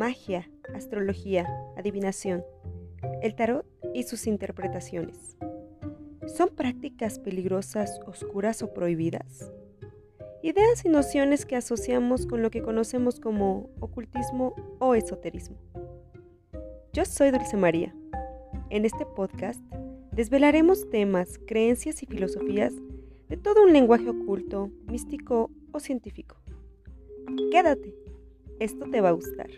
magia, astrología, adivinación, el tarot y sus interpretaciones. ¿Son prácticas peligrosas, oscuras o prohibidas? Ideas y nociones que asociamos con lo que conocemos como ocultismo o esoterismo. Yo soy Dulce María. En este podcast desvelaremos temas, creencias y filosofías de todo un lenguaje oculto, místico o científico. Quédate, esto te va a gustar.